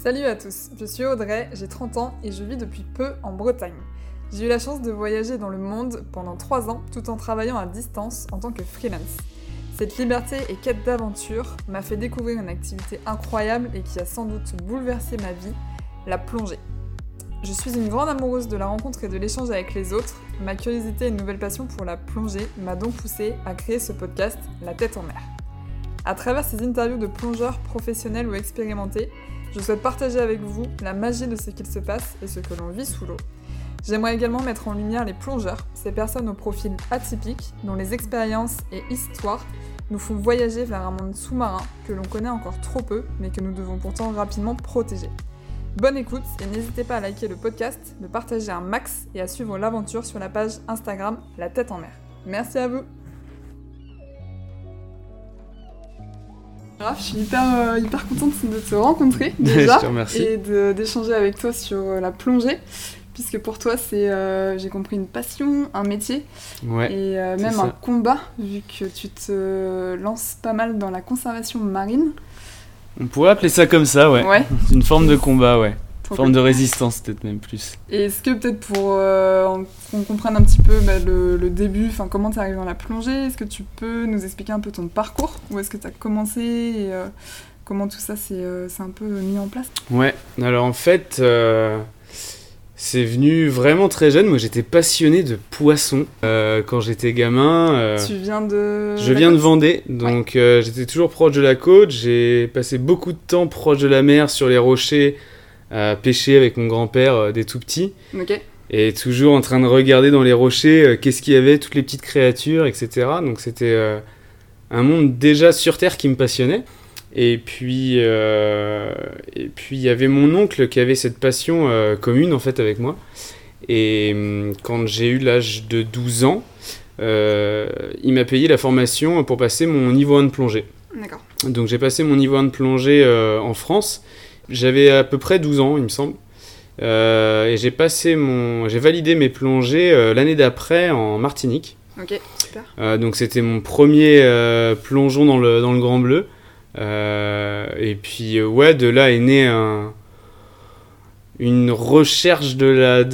Salut à tous, je suis Audrey, j'ai 30 ans et je vis depuis peu en Bretagne. J'ai eu la chance de voyager dans le monde pendant 3 ans tout en travaillant à distance en tant que freelance. Cette liberté et quête d'aventure m'a fait découvrir une activité incroyable et qui a sans doute bouleversé ma vie, la plongée. Je suis une grande amoureuse de la rencontre et de l'échange avec les autres. Ma curiosité et une nouvelle passion pour la plongée m'a donc poussée à créer ce podcast La tête en mer. À travers ces interviews de plongeurs professionnels ou expérimentés, je souhaite partager avec vous la magie de ce qu'il se passe et ce que l'on vit sous l'eau. J'aimerais également mettre en lumière les plongeurs, ces personnes au profil atypique, dont les expériences et histoires nous font voyager vers un monde sous-marin que l'on connaît encore trop peu, mais que nous devons pourtant rapidement protéger. Bonne écoute et n'hésitez pas à liker le podcast, de partager un max et à suivre l'aventure sur la page Instagram La Tête en Mer. Merci à vous Je suis hyper, euh, hyper contente de te rencontrer déjà et d'échanger avec toi sur euh, la plongée puisque pour toi c'est, euh, j'ai compris, une passion, un métier et même un combat vu que tu te lances pas mal dans la conservation marine. On pourrait appeler ça comme ça, ouais. ouais. une forme de combat, ouais. Forme de résistance, peut-être même plus. Et est-ce que peut-être pour euh, qu'on comprenne un petit peu bah, le, début, enfin comment tu es arrivé dans la plongée, est-ce que tu peux nous expliquer un peu ton parcours? Où est-ce que tu as commencé et euh, comment tout ça euh, s'est un peu mis en place? Ouais, alors en fait, c'est venu vraiment très jeune. Moi j'étais passionné de poissons quand j'étais gamin. tu viens de. Je viens de Vendée, donc j'étais toujours proche de la côte. J'ai passé beaucoup de temps proche de la mer sur les rochers à pêcher avec mon grand-père euh, des tout petits. Et toujours en train de regarder dans les rochers euh, qu'est-ce qu'il y avait, toutes les petites créatures, etc. Donc c'était euh, un monde déjà sur Terre qui me passionnait. Et puis, et puis il y avait mon oncle qui avait cette passion commune en fait avec moi. Et hum, quand j'ai eu l'âge de 12 ans, il m'a payé la formation pour passer mon niveau 1 de plongée. Donc j'ai passé mon niveau 1 de plongée en France. J'avais à peu près 12 ans, il me semble. Euh, et j'ai passé mon, j'ai validé mes plongées euh, l'année d'après en Martinique. Ok, super. Euh, donc c'était mon premier plongeon dans le, dans le Grand Bleu. Et puis ouais, de là est né un, une recherche de la,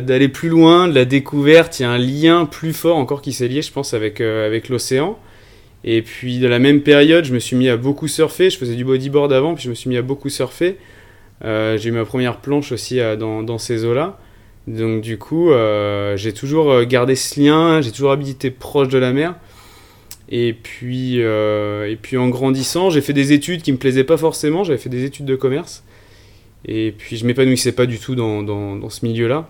d'aller plus loin, de la découverte. Il y a un lien plus fort encore qui s'est lié, je pense, avec, avec l'océan. Et puis, de la même période, je me suis mis à beaucoup surfer. Je faisais du bodyboard avant, puis je me suis mis à beaucoup surfer. Euh, j'ai eu ma première planche aussi euh, dans, ces eaux-là. Donc, du coup, euh, j'ai toujours gardé ce lien, j'ai toujours habité proche de la mer. Et puis, et puis en grandissant, j'ai fait des études qui me plaisaient pas forcément. J'avais fait des études de commerce. Et puis, je m'épanouissais pas du tout dans, dans, dans ce milieu-là.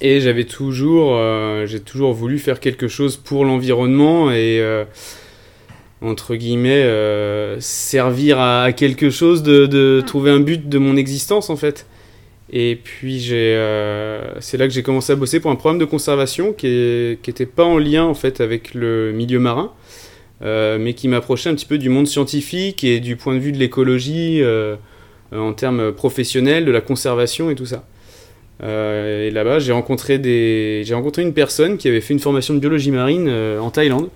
Et j'avais toujours, j'ai toujours voulu faire quelque chose pour l'environnement et entre guillemets, euh, servir à, quelque chose, de, hmm. trouver un but de mon existence en fait. Et puis j'ai, euh, c'est là que j'ai commencé à bosser pour un programme de conservation qui n'était pas en lien en fait avec le milieu marin, euh, mais qui m'approchait un petit peu du monde scientifique et du point de vue de l'écologie en termes professionnels, de la conservation et tout ça. et là-bas, j'ai rencontré, des... j'ai rencontré une personne qui avait fait une formation de biologie marine en Thaïlande.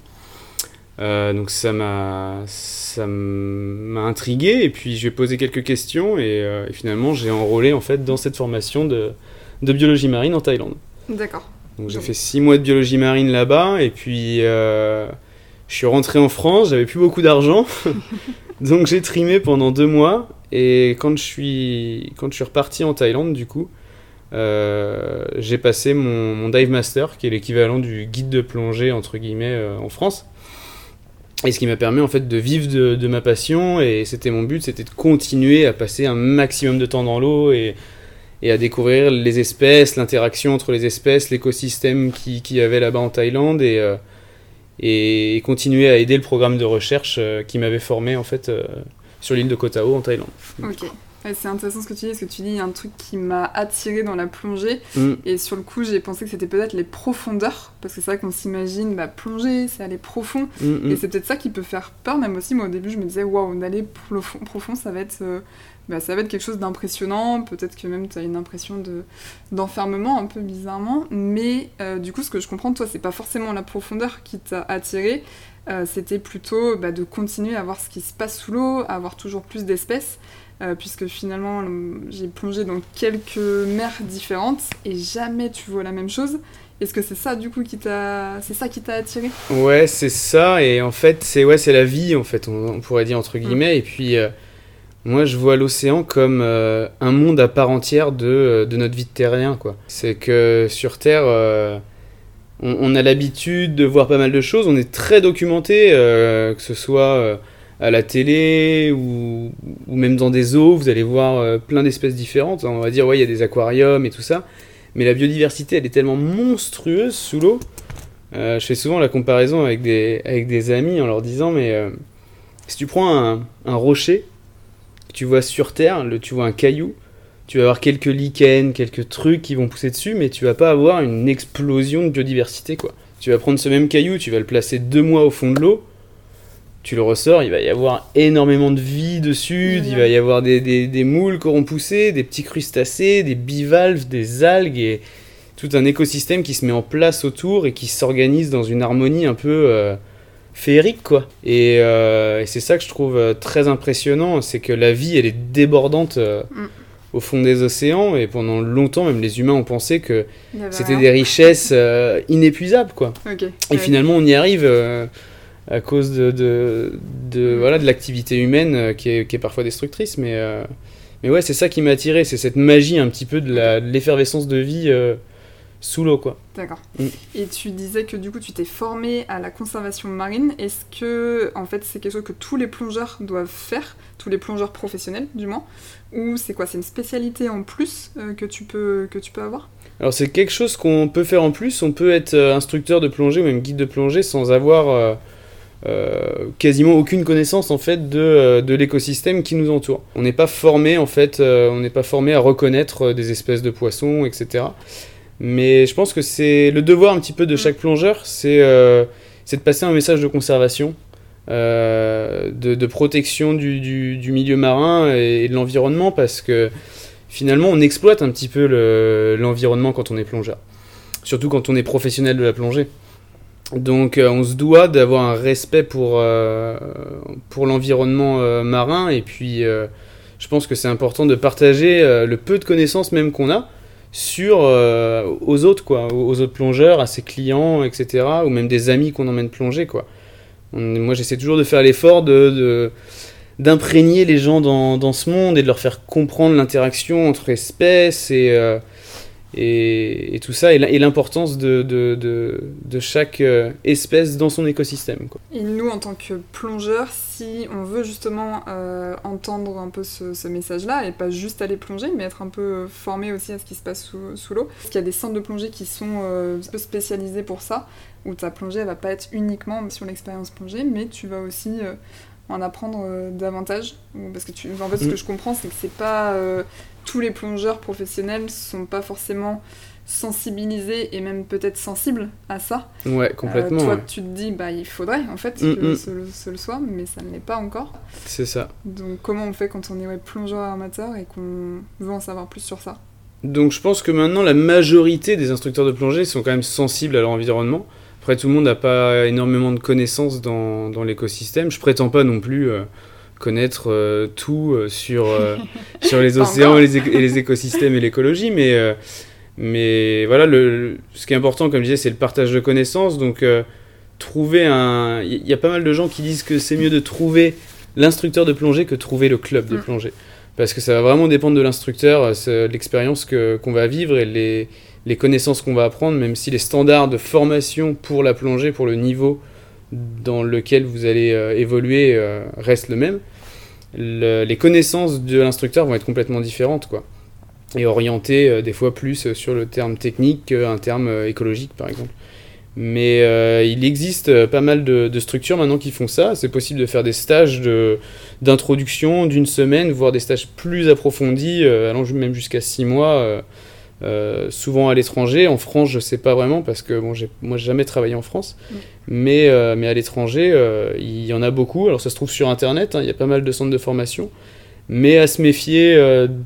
Euh, donc ça m'a ça m'a intrigué et puis j'ai posé quelques questions et, euh, finalement j'ai enrôlé en fait dans cette formation de, de biologie marine en Thaïlande. D'accord. Donc j'ai fait six mois de biologie marine là-bas et puis euh, je suis rentré en France, j'avais plus beaucoup d'argent, donc j'ai trimé pendant deux mois et quand je suis quand je suis reparti en Thaïlande du coup j'ai passé mon, mon, dive master qui est l'équivalent du guide de plongée entre guillemets en France. Et ce qui m'a permis en fait de vivre de, ma passion et c'était mon but, c'était de continuer à passer un maximum de temps dans l'eau et, à découvrir les espèces, l'interaction entre les espèces, l'écosystème qui, qui y avait là-bas en Thaïlande et, euh, et continuer à aider le programme de recherche euh, qui m'avait formé en fait euh, sur l'île de Koh Tao en Thaïlande. C'est intéressant ce que tu dis, parce que tu dis un truc qui m'a attiré dans la plongée. Mm. Et sur le coup, j'ai pensé que c'était peut-être les profondeurs, parce que c'est vrai qu'on s'imagine bah, plonger, c'est aller profond. Mm, mm. Et c'est peut-être ça qui peut faire peur, même aussi. Moi, au début, je me disais, waouh, d'aller profond, profond, ça va être. euh, bah, ça va être quelque chose d'impressionnant, peut-être que même tu as une impression de, d'enfermement un peu bizarrement, mais euh, du coup ce que je comprends de toi c'est pas forcément la profondeur qui t'a attiré, euh, c'était plutôt bah, de continuer à voir ce qui se passe sous l'eau, à avoir toujours plus d'espèces, euh, puisque finalement le- j'ai plongé dans quelques mers différentes et jamais tu vois la même chose. Est-ce que c'est ça du coup qui t'a, c'est ça qui t'a attiré? Ouais, c'est ça, et en fait, c'est ouais, c'est la vie, en fait, on, on pourrait dire entre guillemets, et puis euh, moi je vois l'océan comme euh, un monde à part entière de, de notre vie de terrien, quoi. C'est que sur Terre, on, on a l'habitude de voir pas mal de choses, on est très documenté, que ce soit à la télé ou, même dans des eaux, vous allez voir euh, plein d'espèces différentes, on va dire, ouais, il y a des aquariums et tout ça, mais la biodiversité, elle est tellement monstrueuse sous l'eau. Euh, je fais souvent la comparaison avec des, avec des amis en leur disant mais euh, si tu prends un, un rocher que tu vois sur terre, le, tu vois un caillou, tu vas avoir quelques lichens, quelques trucs qui vont pousser dessus, mais tu vas pas avoir une explosion de biodiversité quoi. Tu vas prendre ce même caillou, tu vas le placer deux mois au fond de l'eau, tu le ressors, il va y avoir énormément de vie dessus, il va y avoir des, des, des moules qui auront poussé, des petits crustacés, des bivalves, des algues et tout un écosystème qui se met en place autour et qui s'organise dans une harmonie un peu euh, féerique quoi. Et, euh, et c'est ça que je trouve euh, très impressionnant, c'est que la vie elle est débordante euh, Mm. au fond des océans et pendant longtemps même les humains ont pensé que c'était des richesses euh, inépuisables quoi. Et Ouais. finalement on y arrive euh, à cause de, de, de, Mm. voilà, de l'activité humaine euh, qui, est, qui est parfois destructrice mais, euh, mais ouais c'est ça qui m'a attiré, c'est cette magie un petit peu de l'effervescence de vie euh, sous l'eau quoi. D'accord. Mm. Et tu disais que du coup tu t'es formé à la conservation marine. Est-ce que en fait c'est quelque chose que tous les plongeurs doivent faire, tous les plongeurs professionnels du moins, ou c'est quoi C'est une spécialité en plus euh, que tu peux que tu peux avoir? Alors c'est quelque chose qu'on peut faire en plus, on peut être instructeur de plongée ou même guide de plongée sans avoir euh, quasiment aucune connaissance en fait de, euh, de l'écosystème qui nous entoure. On n'est pas formé en fait, euh, on n'est pas formé à reconnaître des espèces de poissons, etc. Mais je pense que c'est le devoir un petit peu de chaque plongeur, c'est euh, de passer un message de conservation, de, de protection du, du- du milieu marin et, et de l'environnement parce que finalement on exploite un petit peu le- l'environnement quand on est plongeur. Surtout quand on est professionnel de la plongée. Donc euh, on se doit d'avoir un respect pour, euh, pour l'environnement euh, marin et puis je pense que c'est important de partager le peu de connaissances même qu'on a sur aux autres quoi, aux autres plongeurs, à ses clients, etc. ou même des amis qu'on emmène plonger quoi. Moi j'essaie toujours de faire l'effort de, d'imprégner les gens dans, dans ce monde et de leur faire comprendre l'interaction entre espèces et, et, et tout ça, et l'importance de, de, de, de chaque euh, espèce dans son écosystème. Quoi. Et nous, en tant que plongeurs, si on veut justement euh, entendre un peu ce, ce message-là, et pas juste aller plonger, mais être un peu formé aussi à ce qui se passe sous, sous l'eau, parce qu'il y a des centres de plongée qui sont euh, un peu spécialisés pour ça, où ta plongée, elle va pas être uniquement sur l'expérience plongée, mais tu vas aussi euh, en apprendre davantage. Parce que tu, en fait, ce Mm. que je comprends, c'est que c'est pas tous les plongeurs professionnels sont pas forcément sensibilisés et même peut-être sensibles à ça. Ouais, Euh, complètement. toi, ouais. tu te dis, bah, il faudrait en fait Mm, que mm. ce, ce le soit, mais ça ne l'est pas encore. C'est ça. Donc, comment on fait quand on est ouais, plongeur amateur et qu'on veut en savoir plus sur ça? Donc je pense que maintenant la majorité des instructeurs de plongée sont quand même sensibles à leur environnement. Après tout le monde n'a pas énormément de connaissances dans, dans l'écosystème. Je prétends pas non plus euh, connaître euh, tout euh, sur, euh, sur les océans et les, éc- et les écosystèmes et l'écologie, mais, mais voilà, le, le- ce qui est important, comme je disais, c'est le partage de connaissances. Donc trouver un... Il y a pas mal de gens qui disent que c'est mieux de trouver l'instructeur de plongée que trouver le club de Mm. plongée. Parce que ça va vraiment dépendre de l'instructeur, l'expérience qu'on va vivre et les, les connaissances qu'on va apprendre, même si les standards de formation pour la plongée, pour le niveau dans lequel vous allez euh, évoluer euh, restent le même, le- les connaissances de l'instructeur vont être complètement différentes, quoi. Et orientées euh, des fois plus sur le terme technique qu'un terme écologique, par exemple. Mais il existe pas mal de, structures maintenant qui font ça. C'est possible de faire des stages d'introduction d'une semaine, voire des stages plus approfondis, allant même jusqu'à six mois. Souvent à l'étranger. En France, je sais pas vraiment parce que bon, j'ai, moi, jamais travaillé en France. Mm. Mais, euh, mais à l'étranger, euh, il y en a beaucoup. Alors, ça se trouve sur Internet, hein, il y a pas mal de centres de formation. Mais à se méfier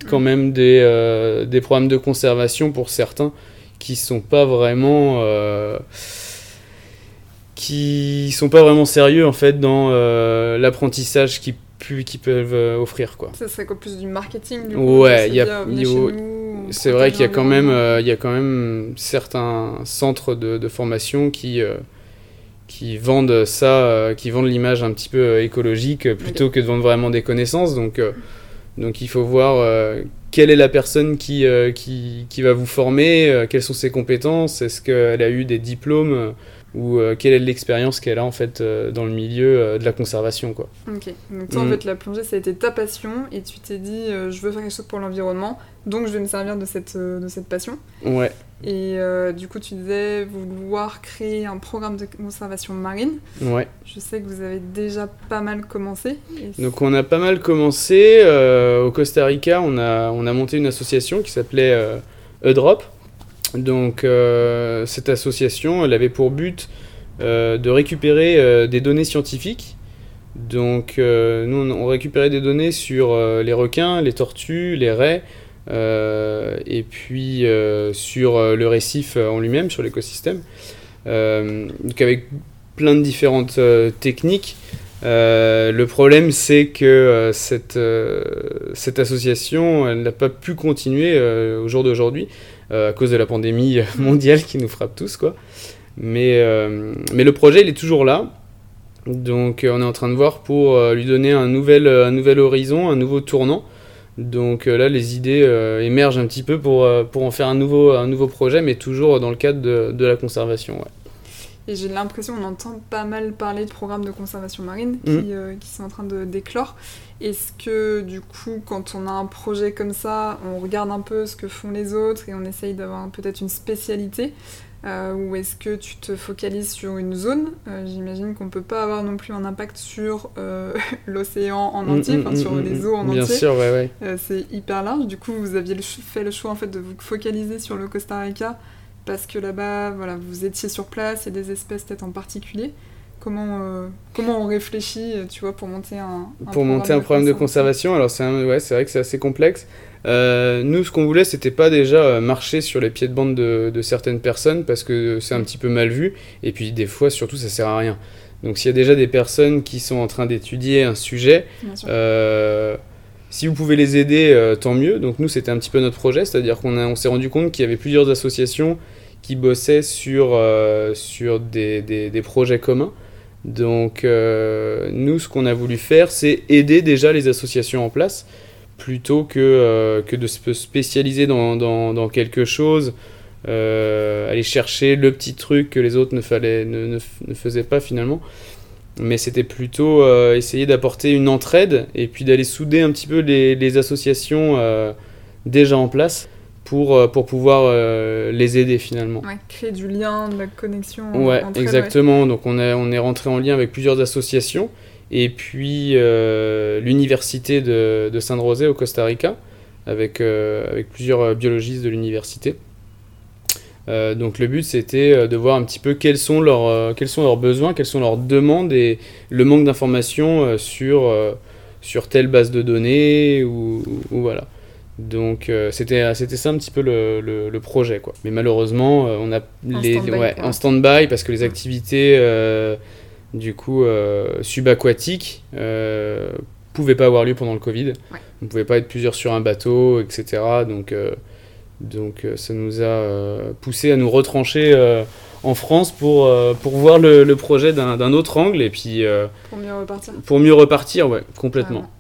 quand mm. même des, des programmes de conservation pour certains qui sont pas vraiment qui sont pas vraiment sérieux en fait dans l'apprentissage qu'ils qui peuvent offrir quoi. Ça serait quoi plus du marketing du Ouais, il y a, c'est vrai qu'il y a quand même, euh, il y a quand même certains centres de, de formation qui euh, qui vendent ça, euh, qui vendent l'image un petit peu écologique plutôt que de vendre vraiment des connaissances. Donc donc il faut voir quelle est la personne qui, qui, qui va vous former, quelles sont ses compétences, est-ce qu'elle a eu des diplômes ou euh, quelle est l'expérience qu'elle a en fait euh, dans le milieu euh, de la conservation quoi. Ok, donc toi en mm. fait la plongée ça a été ta passion et tu t'es dit je veux faire quelque chose pour l'environnement donc je vais me servir de cette, de cette passion. Ouais. Et du coup tu disais vouloir créer un programme de conservation marine. Ouais. Je sais que vous avez déjà pas mal commencé. Donc on a pas mal commencé au Costa Rica on a, on a monté une association qui s'appelait Eudrop. Donc euh, cette association, elle avait pour but euh, de récupérer euh, des données scientifiques. Donc nous, on récupérait des données sur les requins, les tortues, les raies, et puis sur le récif en lui-même, sur l'écosystème. donc avec plein de différentes techniques. le problème, c'est que cette, cette association, elle n'a pas pu continuer au jour d'aujourd'hui à cause de la pandémie mondiale qui nous frappe tous, quoi. Mais, euh, mais le projet, il est toujours là. Donc euh, on est en train de voir pour lui donner un nouvel, un nouvel horizon, un nouveau tournant. Donc là, les idées émergent un petit peu pour, pour en faire un nouveau, un nouveau projet, mais toujours dans le cadre de, de la conservation. Ouais. Et j'ai l'impression qu'on entend pas mal parler de programmes de conservation marine qui, mmh. euh, qui sont en train de d'éclore. Est-ce que du coup, quand on a un projet comme ça, on regarde un peu ce que font les autres et on essaye d'avoir peut-être une spécialité euh, ou est-ce que tu te focalises sur une zone euh, J'imagine qu'on peut pas avoir non plus un impact sur l'océan en mmh, entier, enfin, sur mmh, les eaux en Bien entier. sûr, ouais, ouais. c'est hyper large. Du coup, vous aviez fait le choix en fait de vous focaliser sur le Costa Rica parce que là-bas, voilà, vous étiez sur place et des espèces peut-être en particulier. Comment, euh, comment on réfléchit, tu vois, pour monter un, pour monter un programme de conservation Alors c'est ouais, c'est vrai que c'est assez complexe. Euh, nous, ce qu'on voulait, c'était pas déjà euh, marcher sur les pieds de bande de, de certaines personnes parce que c'est un petit peu mal vu. Et puis des fois, surtout, ça sert à rien. Donc s'il y a déjà des personnes qui sont en train d'étudier un sujet, si vous pouvez les aider, tant mieux. Donc nous, c'était un petit peu notre projet, c'est-à-dire qu'on on s'est rendu compte qu'il y avait plusieurs associations qui bossaient sur, euh, sur des, des, projets communs. Donc euh, nous, ce qu'on a voulu faire, c'est aider déjà les associations en place, plutôt que, euh, que de se spécialiser dans, dans, quelque chose, aller chercher le petit truc que les autres ne, fallait, ne, ne, faisaient pas finalement. Mais c'était plutôt essayer d'apporter une entraide et puis d'aller souder un petit peu les, les associations déjà en place pour, euh, pour pouvoir euh, les aider finalement. Ouais, créer du lien, de la connexion. Ouais, exactement. Donc on est, on est rentré en lien avec plusieurs associations et puis euh, l'université de, de San José au Costa Rica avec, avec plusieurs biologistes de l'université. donc le but c'était de voir un petit peu quels sont, leurs, quels sont leurs besoins, quelles sont leurs demandes et le manque d'informations sur, sur telle base de données ou, ou voilà. Donc euh, c'était c'était ça un petit peu le, le, projet quoi. Mais malheureusement euh, on a en les stand ouais, en stand-by parce que les activités euh, du coup subaquatiques pouvaient pas avoir lieu pendant le Covid. Ouais. On pouvait pas être plusieurs sur un bateau etc. Donc donc ça nous a poussé à nous retrancher en France pour, pour voir le, le projet d'un autre angle et puis pour mieux repartir. Pour mieux repartir ouais complètement. Et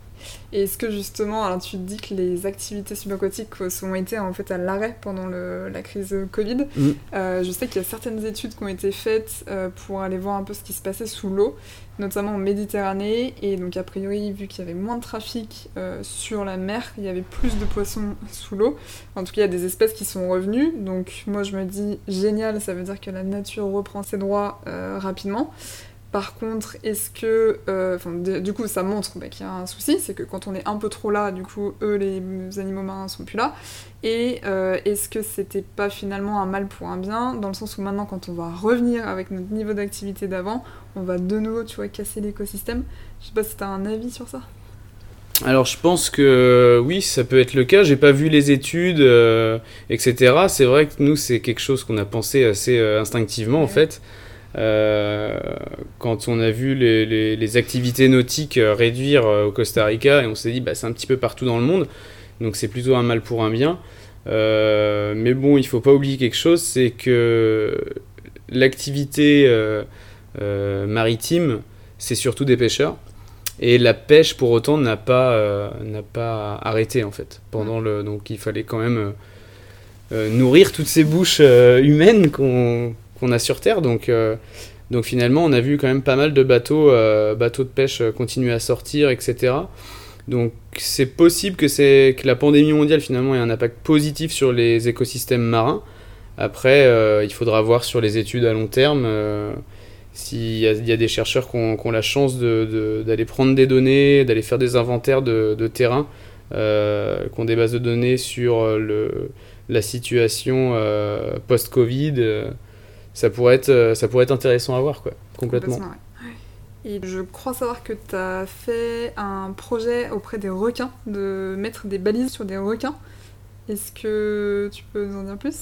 est-ce que justement, alors tu te dis que les activités subaquatiques ont été en fait à l'arrêt pendant la crise Covid. Mm. Euh, je sais qu'il y a certaines études qui ont été faites euh, pour aller voir un peu ce qui se passait sous l'eau, notamment en Méditerranée. Et donc a priori, vu qu'il y avait moins de trafic euh, sur la mer, il y avait plus de poissons sous l'eau. En tout cas, il y a des espèces qui sont revenues. Donc moi, je me dis génial, ça veut dire que la nature reprend ses droits rapidement. Par contre, est-ce que. Euh, du coup, ça montre bah, qu'il y a un souci, c'est que quand on est un peu trop là, du coup, eux, les animaux marins, sont plus là. Et euh, est-ce que c'était pas finalement un mal pour un bien, dans le sens où maintenant, quand on va revenir avec notre niveau d'activité d'avant, on va de nouveau, tu vois, casser l'écosystème? Je sais pas si t'as un avis sur ça alors je pense que oui, ça peut être le cas. J'ai pas vu les études, euh, etc. C'est vrai que nous, c'est quelque chose qu'on a pensé assez instinctivement en fait. Euh, quand on a vu les, activités nautiques euh, réduire euh, au Costa Rica, et on s'est dit, bah, c'est un petit peu partout dans le monde, donc c'est plutôt un mal pour un bien. mais bon, il faut pas oublier quelque chose, c'est que l'activité maritime, c'est surtout des pêcheurs. Et la pêche, pour autant, n'a pas, n'a pas arrêté, en fait. Pendant le, donc il fallait quand même nourrir toutes ces bouches humaines qu'on qu'on a sur Terre. Donc, euh, donc finalement, on a vu quand même pas mal de bateaux, euh, bateaux de pêche euh, continuer à sortir, etc. Donc c'est possible que, que la pandémie mondiale finalement ait un impact positif sur les écosystèmes marins. Après, il faudra voir sur les études à long terme s'il y, a des chercheurs qui ont, la chance d'aller prendre des données, d'aller faire des inventaires de, terrain, qui ont des bases de données sur le, la situation post-Covid ça pourrait être, euh, ça pourrait être intéressant à voir, quoi, complètement. Et je crois savoir que tu as fait un projet auprès des requins, de mettre des balises sur des requins. Est-ce que tu peux nous en dire plus?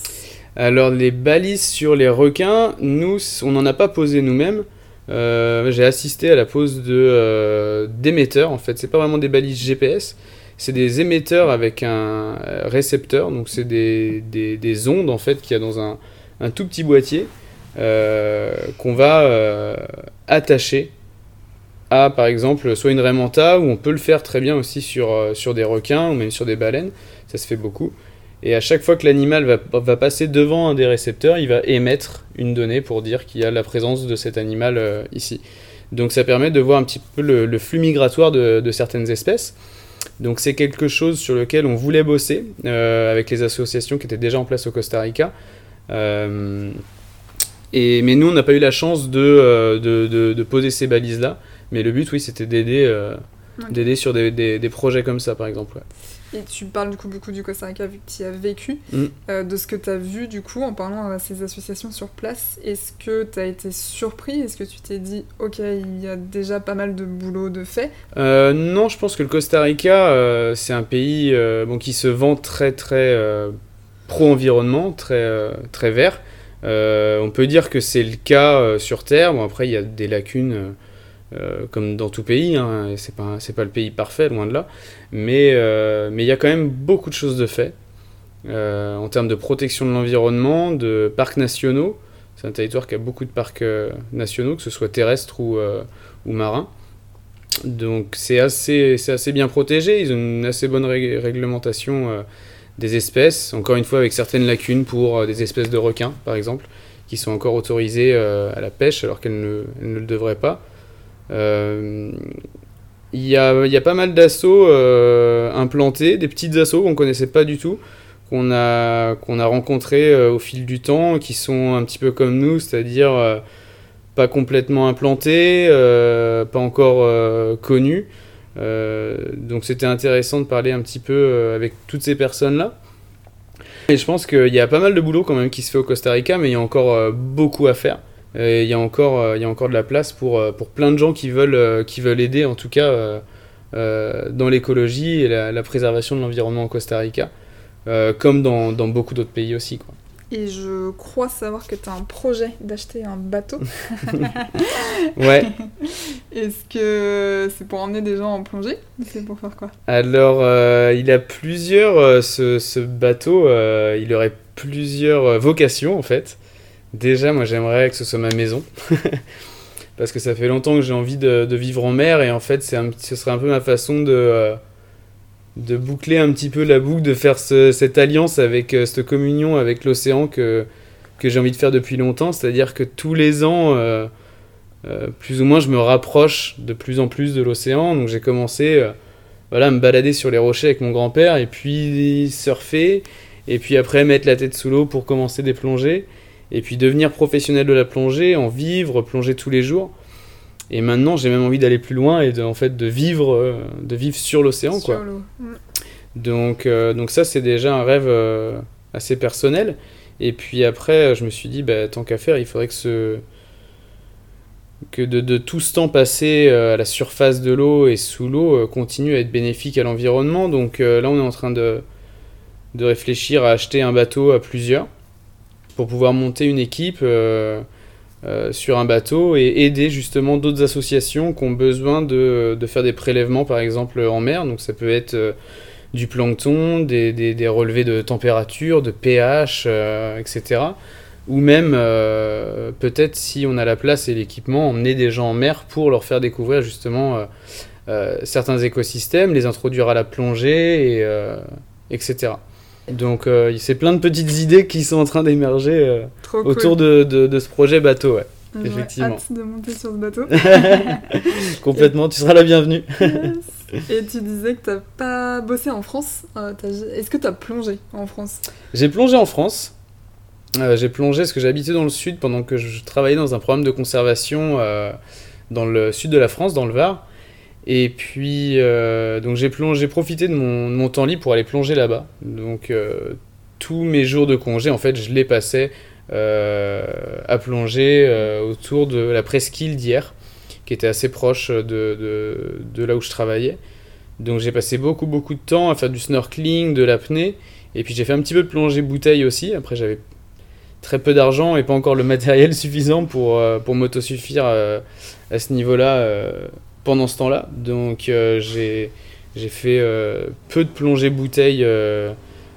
Alors, les balises sur les requins, nous, on n'en a pas posé nous-mêmes. Euh, j'ai assisté à la pose de euh, d'émetteurs. En fait, c'est pas vraiment des balises GPS, c'est des émetteurs avec un récepteur. Donc, c'est des, des, des, ondes en fait qu'il y a dans un, un tout petit boîtier euh, qu'on va euh, attacher à par exemple soit une raimanta ou on peut le faire très bien aussi sur, euh, sur des requins ou même sur des baleines, ça se fait beaucoup. Et à chaque fois que l'animal va, passer devant un des récepteurs, il va émettre une donnée pour dire qu'il y a la présence de cet animal ici. Donc ça permet de voir un petit peu le, flux migratoire de, certaines espèces. Donc c'est quelque chose sur lequel on voulait bosser avec les associations qui étaient déjà en place au Costa Rica. Euh, et, mais nous, on n'a pas eu la chance de, euh, de, de, poser ces balises-là. Mais le but, oui, c'était d'aider euh, d'aider sur des, des, projets comme ça, par exemple. Et tu parles du coup beaucoup du Costa Rica vu que tu y as vécu. Mm. de ce que tu as vu du coup en parlant à ces associations sur place, est-ce que tu as été surpris? Est-ce que tu t'es dit, ok, il y a déjà pas mal de boulot de fait? Non, je pense que le Costa Rica, c'est un pays bon, qui se vend très très pro-environnement, très, euh, vert. Euh, on peut dire que c'est le cas euh, sur Terre. Bon, après, il y a des lacunes, comme dans tout pays. Hein, c'est pas, le pays parfait, loin de là. Mais il y a quand même beaucoup de choses de fait. en termes de protection de l'environnement, de parcs nationaux. C'est un territoire qui a beaucoup de parcs nationaux, que ce soit terrestres ou, ou marins. Donc c'est assez, assez bien protégé. Ils ont une assez bonne réglementation des espèces, encore une fois avec certaines lacunes pour euh, des espèces de requins, par exemple, qui sont encore autorisées euh, à la pêche alors qu'elles ne, le devraient pas. Euh, il y, a, pas mal d'assauts implantés, des petites assauts qu'on ne connaissait pas du tout, qu'on a, qu'on a rencontrés au fil du temps, qui sont un petit peu comme nous, c'est-à-dire pas complètement implantés, pas encore connus. Euh, donc c'était intéressant de parler un petit peu euh, avec toutes ces personnes-là. Et je pense qu'il y a pas mal de boulot quand même qui se fait au Costa Rica, mais il y a encore euh, beaucoup à faire. il, y a encore, il y a encore de la place pour, pour plein de gens qui veulent, qui veulent aider, en tout cas, dans l'écologie et la, la, préservation de l'environnement au Costa Rica, comme dans, dans beaucoup d'autres pays aussi. Quoi. Et je crois savoir que tu as un projet d'acheter un bateau. ouais. Est-ce que c'est pour emmener des gens en plongée C'est pour faire quoi? Alors, euh, il a plusieurs. Euh, ce, ce, bateau, euh, il aurait plusieurs vocations en fait. Déjà, moi j'aimerais que ce soit ma maison. Parce que ça fait longtemps que j'ai envie de, vivre en mer et en fait, ce serait un peu ma façon de de boucler un petit peu la boucle, de faire cette alliance avec cette communion avec l'océan que, que j'ai envie de faire depuis longtemps. C'est-à-dire que tous les ans, plus ou moins, je me rapproche de plus en plus de l'océan. Donc j'ai commencé voilà, à me balader sur les rochers avec mon grand-père et puis surfer. Et puis après mettre la tête sous l'eau pour commencer des plongées. Et puis devenir professionnel de la plongée, en vivre, plonger tous les jours. Et maintenant, j'ai même envie d'aller plus loin et de, en fait, de vivre, euh, de vivre sur l'océan. Mm. Donc, euh, donc ça, c'est déjà un rêve euh, assez personnel. Et puis après, je me suis dit, bah, tant qu'à faire, il faudrait que, ce... que de, tout ce temps passé à la surface de l'eau et sous l'eau continue à être bénéfique à l'environnement. Donc là, on est en train de, de réfléchir à acheter un bateau à plusieurs pour pouvoir monter une équipe. Euh, sur un bateau et aider justement d'autres associations qui ont besoin de, de, faire des prélèvements par exemple en mer. Donc ça peut être euh, du plancton, des, des, relevés de température, de pH, euh, etc. Ou même peut-être si on a la place et l'équipement, emmener des gens en mer pour leur faire découvrir justement certains écosystèmes, les introduire à la plongée, et, etc. Donc euh, c'est plein de petites idées qui sont en train d'émerger euh, autour de, de, ce projet bateau, ouais. Effectivement. hâte de monter sur ce bateau. Complètement, tu seras la bienvenue. Et tu disais que tu n'as pas bossé en France. Euh, est-ce que tu as plongé en France? J'ai plongé en France. J'ai plongé parce que j'habitais dans le sud pendant que je travaillais dans un programme de conservation dans le sud de la France, dans le Var. Et puis, euh, j'ai profité de mon, temps libre pour aller plonger là-bas. Donc, euh, tous mes jours de congé, en fait, je les passais euh, à plonger autour de la presqu'île d'hier, qui était assez proche de, de, là où je travaillais. Donc, j'ai passé beaucoup, beaucoup de temps à faire du snorkeling, de l'apnée. Et puis, j'ai fait un petit peu de plongée bouteille aussi. Après, j'avais très peu d'argent et pas encore le matériel suffisant pour, pour m'autosuffire à, à ce niveau-là pendant ce temps-là. Donc euh, j'ai fait euh, peu de plongées bouteilles euh,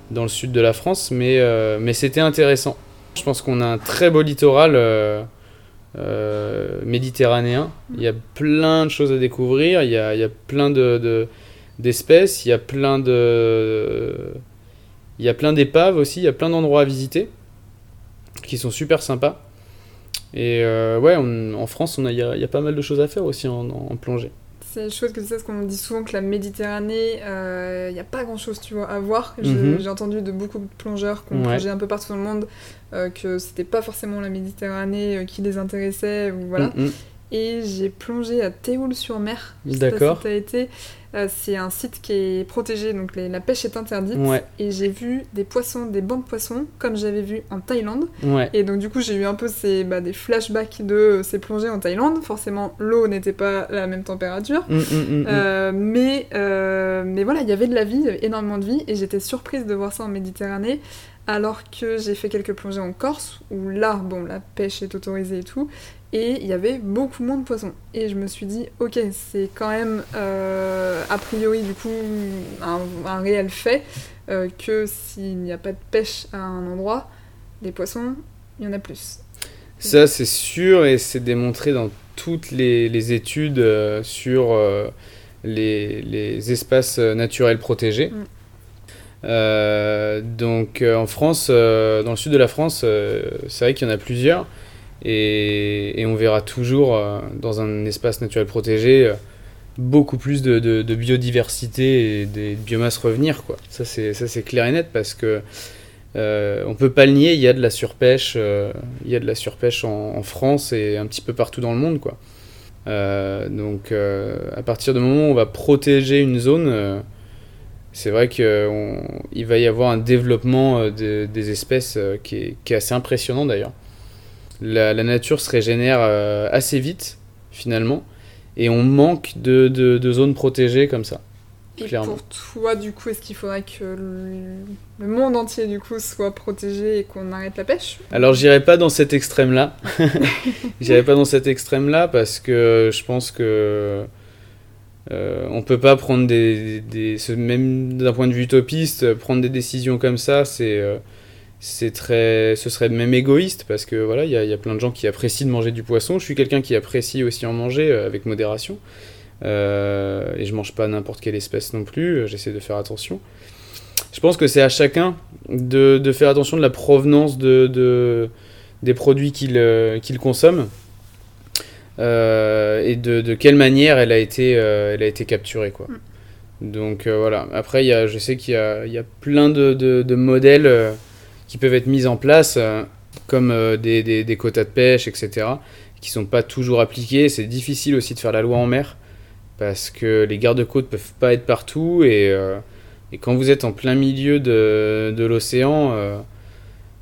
dans le sud de la France, mais, mais c'était intéressant. Je pense qu'on a un très beau littoral méditerranéen. Il y a plein de choses à découvrir, il y a, plein de, d'espèces, il y a plein de... Il y a plein d'épaves aussi, il y a plein d'endroits à visiter qui sont super sympas. Et euh, ouais, en France, il y, y, a pas mal de choses à faire aussi en, plongée. C'est chouette que tu sais, parce qu'on dit souvent que la Méditerranée, il euh, n'y a pas grand chose tu vois, à voir. Mhm. J'ai entendu de beaucoup de plongeurs qui ont plongé un peu partout dans le monde euh, que c'était pas forcément la Méditerranée qui les intéressait. Voilà. Mhm. Et j'ai plongé à Théoul-sur-Mer. D'accord. Si été. Euh, c'est un site qui est protégé, donc la pêche est interdite. Et j'ai vu des poissons, des bancs de poissons, comme j'avais vu en Thaïlande. Et donc du coup, j'ai eu un peu ces, bah, des flashbacks de euh, ces plongées en Thaïlande. Forcément, l'eau n'était pas à la même température. Mm, mm, mm, euh, mais, mais voilà, il y avait de la vie, énormément de vie. Et j'étais surprise de voir ça en Méditerranée. Alors que j'ai fait quelques plongées en Corse, où là, bon, la pêche est autorisée et tout, et il y avait beaucoup moins de poissons. Et je me suis dit, ok, c'est quand même euh, a priori du coup un, réel fait euh, que s'il n'y a pas de pêche à un endroit, les poissons, il y en a plus. Ça c'est sûr et c'est démontré dans toutes les, études euh, sur les, espaces naturels protégés. Mm. donc en France, dans le sud de la France, c'est vrai qu'il y en a plusieurs. Et, on verra toujours euh, dans un espace naturel protégé euh, beaucoup plus de, biodiversité et des biomasses revenir. Ça, c'est clair et net parce que euh, peut pas le nier, il y a de la surpêche, euh, il y a de la surpêche en, France et un petit peu partout dans le monde. Donc à partir du moment où on va protéger une zone, c'est vrai qu'il va y avoir un développement des espèces qui, est, assez impressionnant d'ailleurs la, nature se régénère euh, assez vite, finalement, et on manque de, de, zones protégées comme ça. Et pour toi, du coup, est-ce qu'il faudrait que le, monde entier, du coup, soit protégé et qu'on arrête la pêche? Alors, j'irai pas dans cet extrême-là. j'irai pas dans cet extrême-là parce que je pense que euh, on peut pas prendre des, des, même d'un point de vue utopiste, prendre des décisions comme ça, c'est euh, c'est très ce serait même égoïste parce que voilà il y, a plein de gens qui apprécient de manger du poisson je suis quelqu'un qui apprécie aussi en manger euh, avec modération et je mange pas n'importe quelle espèce non plus, j'essaie de faire attention. Je pense que c'est à chacun de, de, faire attention de la provenance de, de des produits qu'il qu'il consomme. et de, de, quelle manière elle a été, elle a été capturée. Quoi. Mm. Donc voilà. Après, y a, je sais qu'il y a, y a, plein de, de modèles qui peuvent être mis en place, comme des, des, des, quotas de pêche, etc qui sont pas toujours appliqués. C'est difficile aussi de faire la loi en mer parce que les gardes-côtes peuvent pas être partout et, euh, et, quand vous êtes en plein milieu de, de l'océan, euh,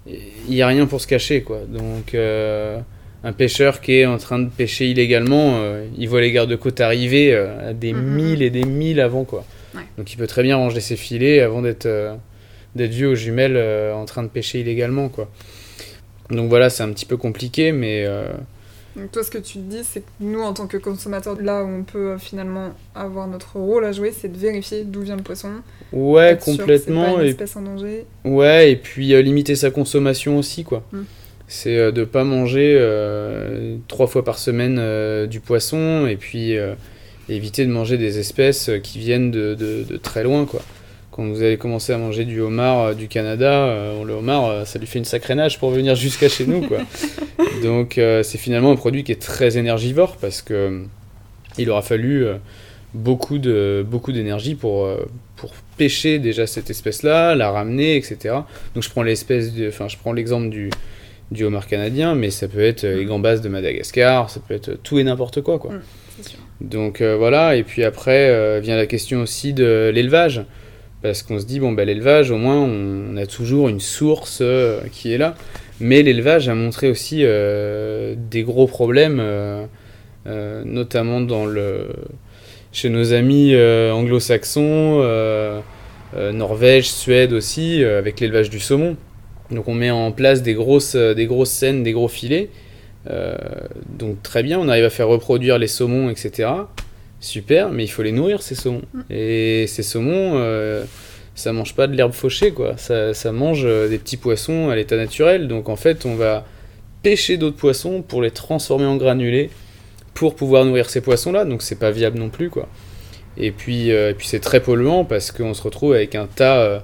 il n'y a rien pour se cacher quoi. Donc euh, un pêcheur qui est en train de pêcher illégalement, il voit les gardes-côtes arriver à des mhm. milles et des milles avant quoi. Donc il peut très bien ranger ses filets avant d'être d'être vu aux jumelles en train de pêcher illégalement quoi. Donc voilà, c'est un petit peu compliqué, mais donc toi, ce que tu te dis, c'est que nous, en tant que consommateurs, là où on peut euh, finalement avoir notre rôle à jouer, c'est de vérifier d'où vient le poisson. Ouais, complètement. Pas une espèce en danger. Ouais, et puis euh, limiter sa consommation aussi, quoi. Hmm. C'est euh, de pas manger trois fois par semaine du poisson, et puis éviter de manger des espèces qui viennent de, de, de très loin, quoi quand vous allez commencer à manger du homard euh, du Canada, euh, le homard, euh, ça lui fait une sacrée nage pour venir jusqu'à chez nous. Quoi. Donc c'est finalement un produit qui est très énergivore parce que il aura fallu beaucoup de beaucoup d'énergie pour pour pêcher déjà cette espèce-là, la ramener, etc. Donc je prends l'espèce, enfin je prends l'exemple du du homard canadien, mais ça peut être les gambas de Madagascar, ça peut être tout et n'importe quoi, quoi. Donc voilà, et puis après vient la question aussi de l'élevage parce qu'on se dit, bon, bah, l'élevage, au moins, on, a toujours une source euh, qui est là. Mais l'élevage a montré aussi euh, des gros problèmes, euh, notamment dans le, chez nos amis anglo-saxons, Norvège, Suède aussi, avec l'élevage du saumon. Donc on met en place des grosses, des grosses scènes, des gros filets. donc très bien, on arrive à faire reproduire les saumons, etc super, mais il faut les nourrir ces saumons. Mm. Et ces saumons, euh, ça mange pas de l'herbe fauchée, quoi. Ça, ça mange euh, des petits poissons à l'état naturel. Donc en fait, on va pêcher d'autres poissons pour les transformer en granulés pour pouvoir nourrir ces poissons-là. Donc c'est pas viable non plus, quoi. Et puis, euh, puis c'est très polluant parce qu'on se retrouve avec un tas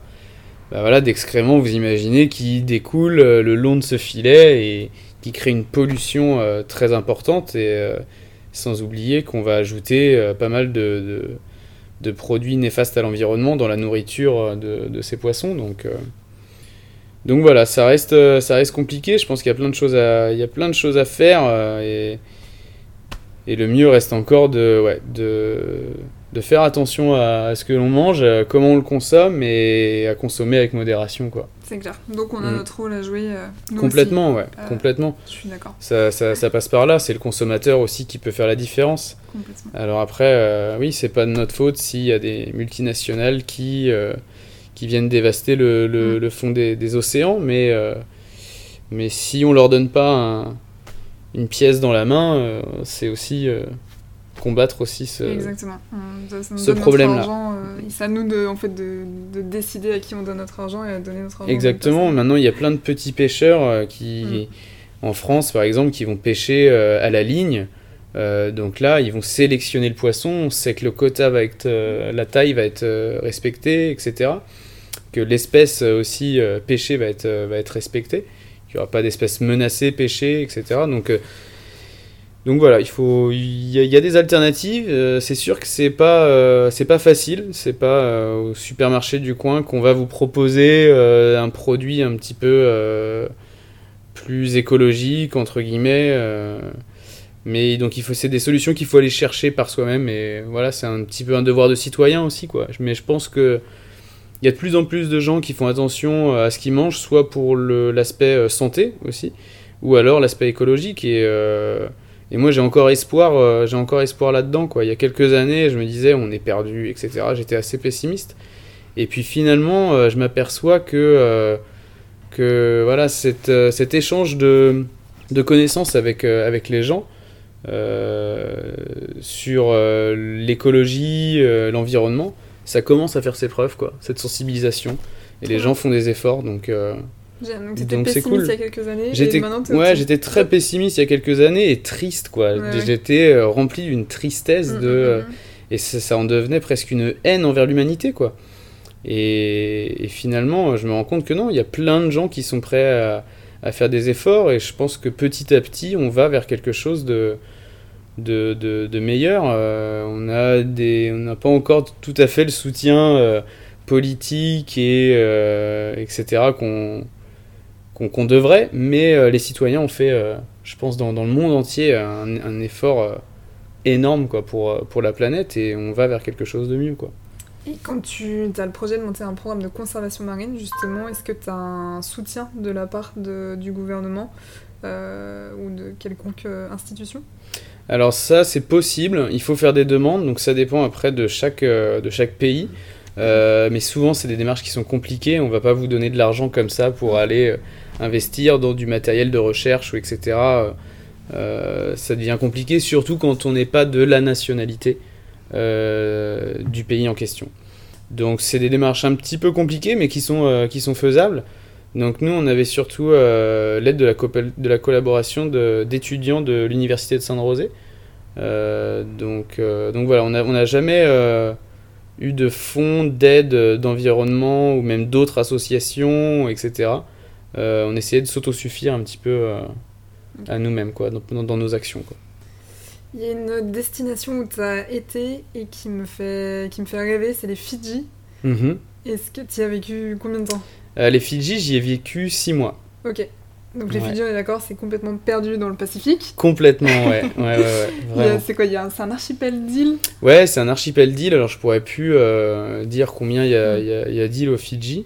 bah voilà, d'excréments, vous imaginez, qui découlent le long de ce filet et qui crée une pollution très importante. Et sans oublier qu'on va ajouter euh, pas mal de, produits néfastes à l'environnement dans la nourriture euh, de, ces poissons. Donc, euh, voilà, ça reste, compliqué. Je pense qu'il y a plein de choses à, faire. et, le mieux reste encore de, faire attention à, ce que l'on mange, comment on le consomme et à consommer avec modération. C'est clair. Donc on a mm. notre rôle à jouer. Euh, complètement, ouais, euh, complètement. Je suis d'accord. Ça, ça, ça, passe par là. C'est le consommateur aussi qui peut faire la différence. Complètement. Alors après, euh, oui, c'est pas de notre faute s'il y a des multinationales qui, qui viennent dévaster le, le, mm. le fond des, des, océans, mais, mais si on leur donne pas une pièce dans la main, c'est aussi combattre aussi ce, Exactement. ce problème-là. Euh, c'est à nous de, en fait, de, de, décider à qui on donne notre argent et à donner notre argent. Exactement. Maintenant, il y a plein de petits pêcheurs euh, qui, mm. en France par exemple, qui vont pêcher euh, à la ligne. donc là, ils vont sélectionner le poisson. On sait que le quota va être, la taille va être respectée, etc. Que l'espèce aussi pêchée va être, va être respectée. Qu'il n'y aura pas d'espèces menacées, pêchées, etc. Donc donc voilà, il faut, y, a des alternatives. Euh, c'est sûr que c'est pas, euh, pas facile. C'est pas euh, au supermarché du coin qu'on va vous proposer un produit un petit peu plus écologique entre guillemets. mais donc il faut, c'est des solutions qu'il faut aller chercher par soi-même. Et voilà, c'est un petit peu un devoir de citoyen aussi quoi. Mais je pense que il y a de plus en plus de gens qui font attention à ce qu'ils mangent, soit pour l'aspect santé aussi, ou alors l'aspect écologique et moi, j'ai encore espoir, euh, j'ai encore espoir là-dedans. Quoi. Il y a quelques années, je me disais, on est perdu, etc. J'étais assez pessimiste. Et puis finalement, euh, je m'aperçois que, euh, que voilà, cette, cet échange de, de connaissances avec, avec les gens sur l'écologie, l'environnement, ça commence à faire ses preuves, quoi, cette sensibilisation. Et les gens font des efforts, donc Donc pessimiste cool. il y a quelques années j'étais, Ouais, j'étais très pessimiste il y a quelques années et triste quoi. j'étais euh, rempli d'une tristesse mm, de... Mm, mm, et ça, ça, en devenait presque une haine envers l'humanité quoi. Et, finalement, je me rends compte que non, il y a plein de gens qui sont prêts à, à, faire des efforts et je pense que petit à petit, on va vers quelque chose de, de, de, de meilleur. Euh, on a des, on n'a pas encore tout à fait le soutien euh, politique et etc. qu'on qu'on devrait, mais euh, les citoyens ont fait, euh, je pense, dans, dans, le monde entier, un, un effort euh, énorme quoi, pour, pour la planète et on va vers quelque chose de mieux. Quoi. Et quand tu as le projet de monter un programme de conservation marine, justement, est-ce que tu as un soutien de la part de, du gouvernement ou de quelconque institution? Alors ça, c'est possible. Il faut faire des demandes, donc ça dépend après de chaque, de chaque pays. mais souvent, c'est des démarches qui sont compliquées. On va pas vous donner de l'argent comme ça pour aller investir dans du matériel de recherche ou etc. Euh, ça devient compliqué, surtout quand on n'est pas de la nationalité euh, du pays en question. Donc c'est des démarches un petit peu compliquées, mais qui sont, euh, qui sont faisables. Donc nous, on avait surtout l'aide de la, de la collaboration d'étudiants de, l'Université de San-Rosé. donc, donc voilà, on n'a on jamais eu de fonds d'aide d'environnement ou même d'autres associations, etc. Euh, on essayait de s'autosuffire un petit peu euh, à nous-mêmes, quoi, dans, nos actions. Quoi. Il y a une destination où tu as été et qui me fait, qui me fait rêver, c'est les Fidji. Mm-hmm. Est-ce que tu y as vécu combien de temps? Euh, Les Fidji, j'y ai vécu six mois. Ok. Donc les Fidji, on est d'accord, c'est complètement perdu dans le Pacifique. Complètement, ouais. ouais, ouais, c'est quoi C'est un archipel d'îles? Ouais, c'est un archipel d'îles. Alors je pourrais plus dire combien il y a, mm. y a d'îles aux Fidji.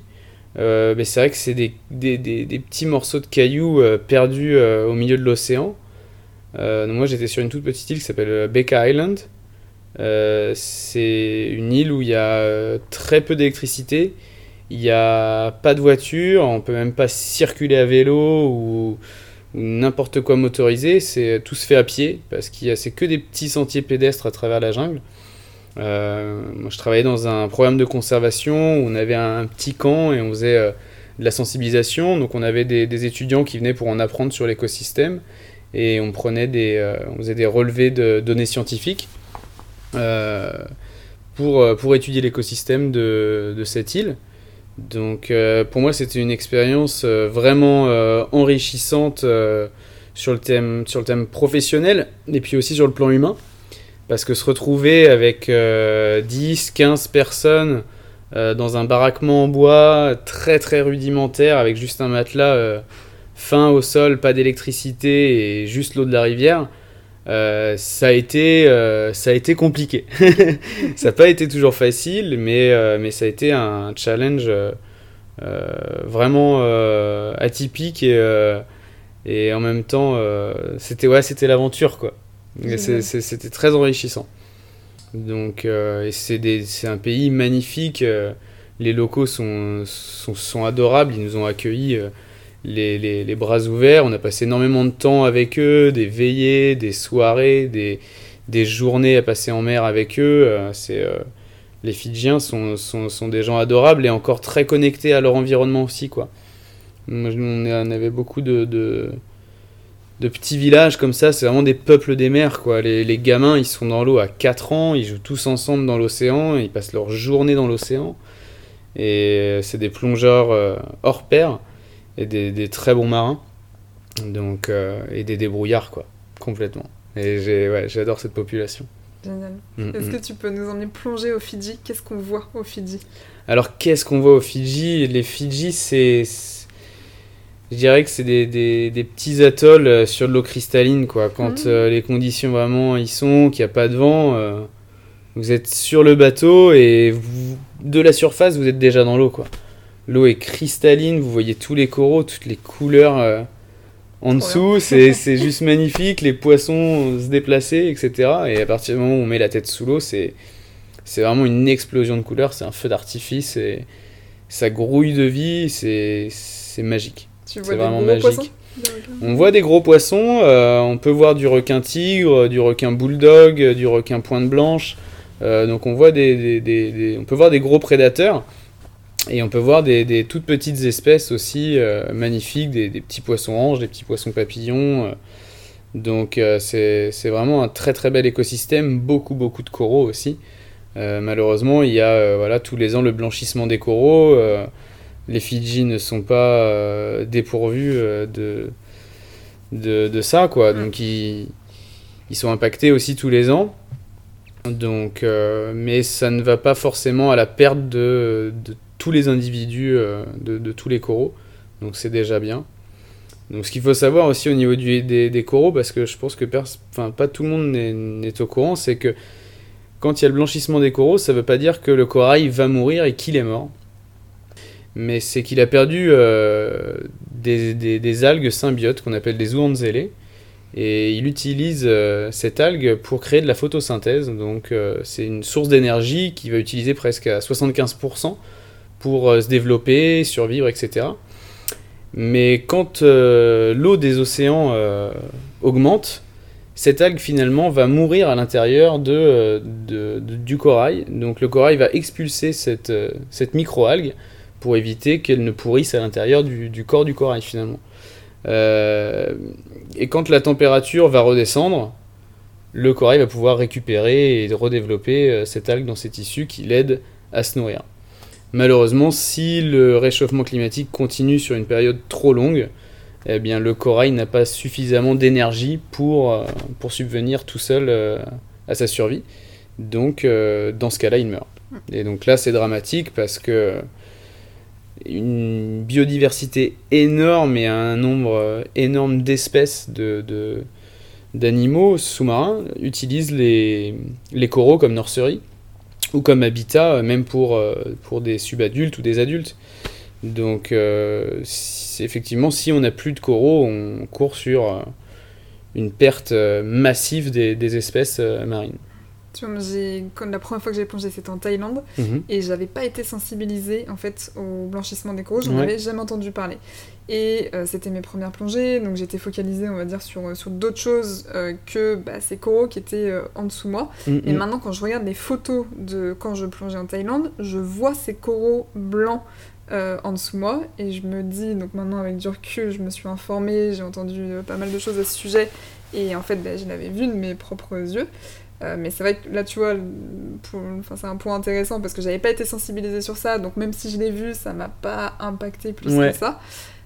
Euh, mais c'est vrai que c'est des, petits morceaux de cailloux euh, perdus euh, au milieu de l'océan. moi j'étais sur une toute petite île qui s'appelle Becca Island. c'est une île où il y a très peu d'électricité, il n'y a pas de voiture, on peut même pas circuler à vélo ou, ou n'importe quoi motorisé, c'est tout se fait à pied parce qu'il y a c'est que des petits sentiers pédestres à travers la jungle. Euh, moi, je travaillais dans un programme de conservation où on avait un, petit camp et on faisait euh, de la sensibilisation. Donc, on avait des, étudiants qui venaient pour en apprendre sur l'écosystème et on prenait des, euh, on faisait des relevés de données scientifiques pour, pour étudier l'écosystème de, cette île. Donc, pour moi, c'était une expérience vraiment enrichissante sur le thème, sur le thème professionnel et puis aussi sur le plan humain. Parce que se retrouver avec 10, euh, 15 personnes euh, dans un baraquement en bois très très rudimentaire avec juste un matelas euh, fin au sol, pas d'électricité et juste l'eau de la rivière, ça, a été, ça a été compliqué. ça n'a pas été toujours facile, mais, mais ça a été un challenge vraiment atypique et, et en même temps, c'était ouais, l'aventure quoi. C'était très enrichissant. Donc, euh, c'est un pays magnifique. Euh, les locaux sont, sont, sont, adorables. Ils nous ont accueillis euh, les, les, les, bras ouverts. On a passé énormément de temps avec eux, des veillées, des soirées, des, des journées à passer en mer avec eux. c'est les Fidjiens sont, sont, sont, des gens adorables et encore très connectés à leur environnement aussi. Quoi. On avait beaucoup de, de de petits villages comme ça, c'est vraiment des peuples des mers, quoi. Les, gamins, ils sont dans l'eau à 4 ans, ils jouent tous ensemble dans l'océan, ils passent leur journée dans l'océan. Et c'est des plongeurs euh, hors pair et des, très bons marins. Donc, euh, et des débrouillards, quoi, complètement. Et j'adore cette population. Génial. Mm, Est-ce mm. que tu peux nous emmener plonger au Fidji? Qu'est-ce qu'on voit au Fidji? Alors, qu'est-ce qu'on voit au Fidji? Les Fidji, c'est je dirais que c'est des, des, des, petits atolls euh, sur de l'eau cristalline, quoi. Quand mmh. euh, les conditions vraiment y sont, qu'il n'y a pas de vent, euh, vous êtes sur le bateau et de la surface, vous êtes déjà dans l'eau, quoi. L'eau est cristalline, vous voyez tous les coraux, toutes les couleurs en dessous, c'est juste magnifique, les poissons se déplacer, etc. Et à partir du moment où on met la tête sous l'eau, c'est vraiment une explosion de couleurs, c'est un feu d'artifice, et ça grouille de vie, c'est magique. Vraiment magique. On voit des gros poissons, euh, on peut voir du requin tigre, du requin bulldog, du requin pointe blanche. Euh, donc on voit des, des, des, on peut voir des gros prédateurs. Et on peut voir des, toutes petites espèces aussi euh, magnifiques, des, petits poissons anges, des petits poissons papillons. euh. donc euh, c'est vraiment un très très bel écosystème, beaucoup beaucoup de coraux aussi. Euh, malheureusement, il y a euh, voilà, tous les ans le blanchissement des coraux. Les Fidji ne sont pas euh, dépourvus euh, de, de, de ça, quoi. Mm. Donc ils, ils sont impactés aussi tous les ans. Donc, euh, mais ça ne va pas forcément à la perte de, de tous les individus, de, de tous les coraux. Donc c'est déjà bien. Donc ce qu'il faut savoir aussi au niveau du, des, des coraux, parce que je pense que enfin, pas tout le monde n'est au courant, c'est que quand il y a le blanchissement des coraux, ça ne veut pas dire que le corail va mourir et qu'il est mort. Mais c'est qu'il a perdu euh, des, algues symbiotes qu'on appelle des zooanzélés. Et il utilise euh, cette algue pour créer de la photosynthèse. Donc euh, c'est une source d'énergie qui va utiliser presque à 75% pour se développer, survivre, etc. Mais quand l'eau des océans augmente, cette algue finalement va mourir à l'intérieur de, du corail. Donc le corail va expulser cette, cette micro-algue pour éviter qu'elle ne pourrisse à l'intérieur du, du corps du corail finalement. Euh, et quand la température va redescendre, le corail va pouvoir récupérer et redévelopper euh, cette algue dans ses tissus qui l'aide à se nourrir. Malheureusement, si le réchauffement climatique continue sur une période trop longue, eh bien, le corail n'a pas suffisamment d'énergie pour, euh, pour subvenir tout seul à sa survie. Donc, dans ce cas-là, il meurt. Et donc là, c'est dramatique parce que une biodiversité énorme et un nombre euh, énorme d'espèces de, d'animaux sous-marins utilisent les, coraux comme nurserie ou comme habitat, euh, même pour, euh, pour des subadultes ou des adultes. Donc, effectivement, si on n'a plus de coraux, on court sur une perte massive des, espèces marines. Tu vois, la première fois que j'ai plongé, c'était en Thaïlande. Mhm. Et j'avais pas été sensibilisée en fait au blanchissement des coraux, j'en Ouais. avais jamais entendu parler. Et euh, c'était mes premières plongées, donc j'étais focalisée, on va dire, sur, sur d'autres choses euh, que bah, ces coraux qui étaient euh, en dessous moi. Mhm. Et maintenant, quand je regarde les photos de quand je plongeais en Thaïlande, je vois ces coraux blancs euh, en dessous moi, et je me dis, donc maintenant avec du recul, je me suis informée, j'ai entendu euh, pas mal de choses à ce sujet, et en fait, bah, je l'avais vu de mes propres yeux. Euh, mais c'est vrai que là, tu vois, c'est un point intéressant parce que j'avais pas été sensibilisée sur ça, donc même si je l'ai vu, ça m'a pas impacté plus Ouais. que ça.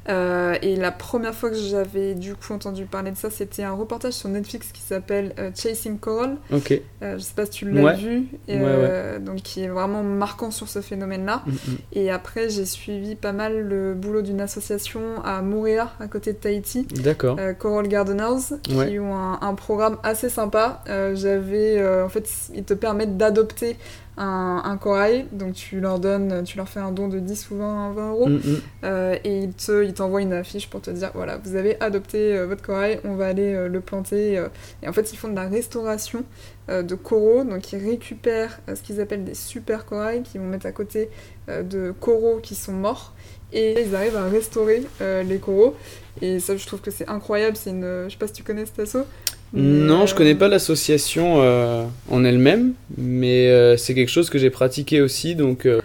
Euh, et la première fois que j'avais du coup entendu parler de ça, c'était un reportage sur Netflix qui s'appelle euh, Chasing Coral. Ok. Euh, je sais pas si tu l'as Ouais. vu, et, Ouais, euh, donc qui est vraiment marquant sur ce phénomène-là. Mhm. Et après, j'ai suivi pas mal le boulot d'une association à Moorea, à côté de Tahiti, D'accord. Coral Gardeners, qui ont un, un programme assez sympa. J'avais, en fait, ils te permettent d'adopter un, un corail, donc tu leur donnes, tu leur fais un don de 10 ou 20, 20 euros, Mhm. euh, et ils te, ils t'envoient une affiche pour te dire, voilà, vous avez adopté euh, votre corail, on va aller euh, le planter. et en fait, ils font de la restauration de coraux, donc ils récupèrent ce qu'ils appellent des super corails, qu'ils vont mettre à côté de coraux qui sont morts, et ils arrivent à restaurer les coraux. Et ça, je trouve que c'est incroyable. C'est une, je sais pas si tu connais cet assaut. Non, je euh, connais pas l'association euh, en elle-même, mais euh, c'est quelque chose que j'ai pratiqué aussi. Donc, euh,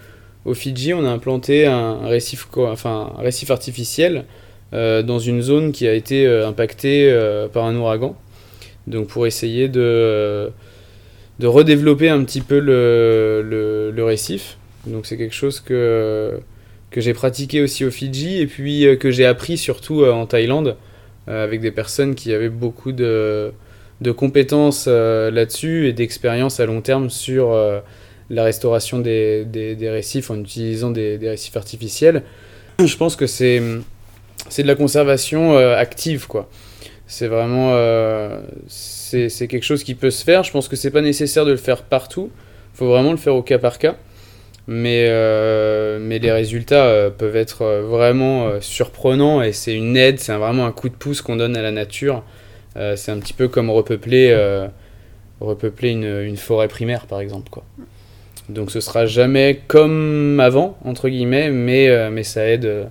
au Fidji, on a implanté un récif, enfin, un récif artificiel dans une zone qui a été impactée par un ouragan. Donc, pour essayer de, de redévelopper un petit peu le, le, le récif. Donc, c'est quelque chose que, que j'ai pratiqué aussi au Fidji et puis que j'ai appris surtout en Thaïlande avec des personnes qui avaient beaucoup de, compétences euh, là-dessus et d'expérience à long terme sur euh, la restauration des, récifs en utilisant des, récifs artificiels. Je pense que c'est de la conservation euh, active. C'est vraiment euh, c'est quelque chose qui peut se faire. Je pense que c'est pas nécessaire de le faire partout. Il faut vraiment le faire au cas par cas. Mais, euh, mais les résultats euh, peuvent être euh, vraiment euh, surprenants et c'est une aide, c'est vraiment un coup de pouce qu'on donne à la nature. C'est un petit peu comme repeupler, repeupler une, une forêt primaire, par exemple. Quoi. Donc ce sera jamais comme avant, entre guillemets, mais, mais ça aide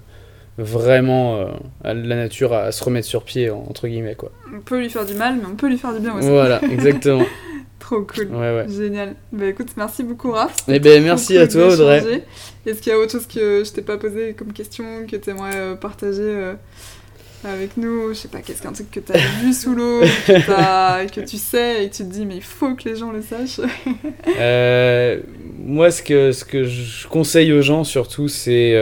vraiment à la nature à, à se remettre sur pied, entre guillemets. Quoi. On peut lui faire du mal, mais on peut lui faire du bien aussi. Voilà, exactement. Trop cool. Ouais, ouais. Génial. Bah écoute, merci beaucoup Raph. Eh ben, merci à toi Audrey. Est-ce qu'il y a autre chose que je t'ai pas posé comme question que tu aimerais euh, partager euh, avec nous? Je sais pas, qu'est-ce qu'un truc que tu as vu sous l'eau, que, que, tu sais et que tu te dis mais il faut que les gens le sachent? Euh, Moi, ce que, ce que je conseille aux gens surtout, c'est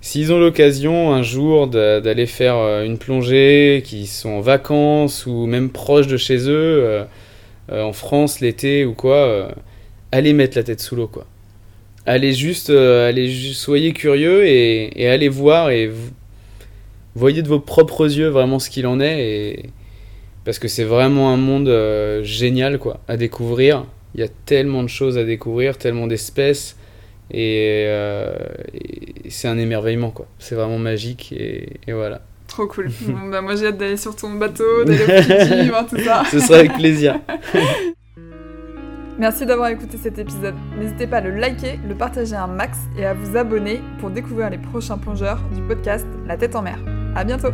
s'ils ont l'occasion un jour d'aller faire une plongée, qu'ils sont en vacances ou même proches de chez eux, en France l'été ou quoi, allez mettre la tête sous l'eau quoi allez juste, euh, allez soyez curieux et, allez voir et voyez de vos propres yeux vraiment ce qu'il en est et parce que c'est vraiment un monde euh, génial quoi à découvrir. Il y a tellement de choses à découvrir, tellement d'espèces et, euh, c'est un émerveillement quoi. C'est vraiment magique et, voilà. Trop cool. bah moi j'ai hâte d'aller sur ton bateau, d'aller au Fidji, voir tout ça. Ce sera avec plaisir. Merci d'avoir écouté cet épisode. N'hésitez pas à le liker, le partager un max et à vous abonner pour découvrir les prochains plongeurs du podcast La tête en mer. À bientôt!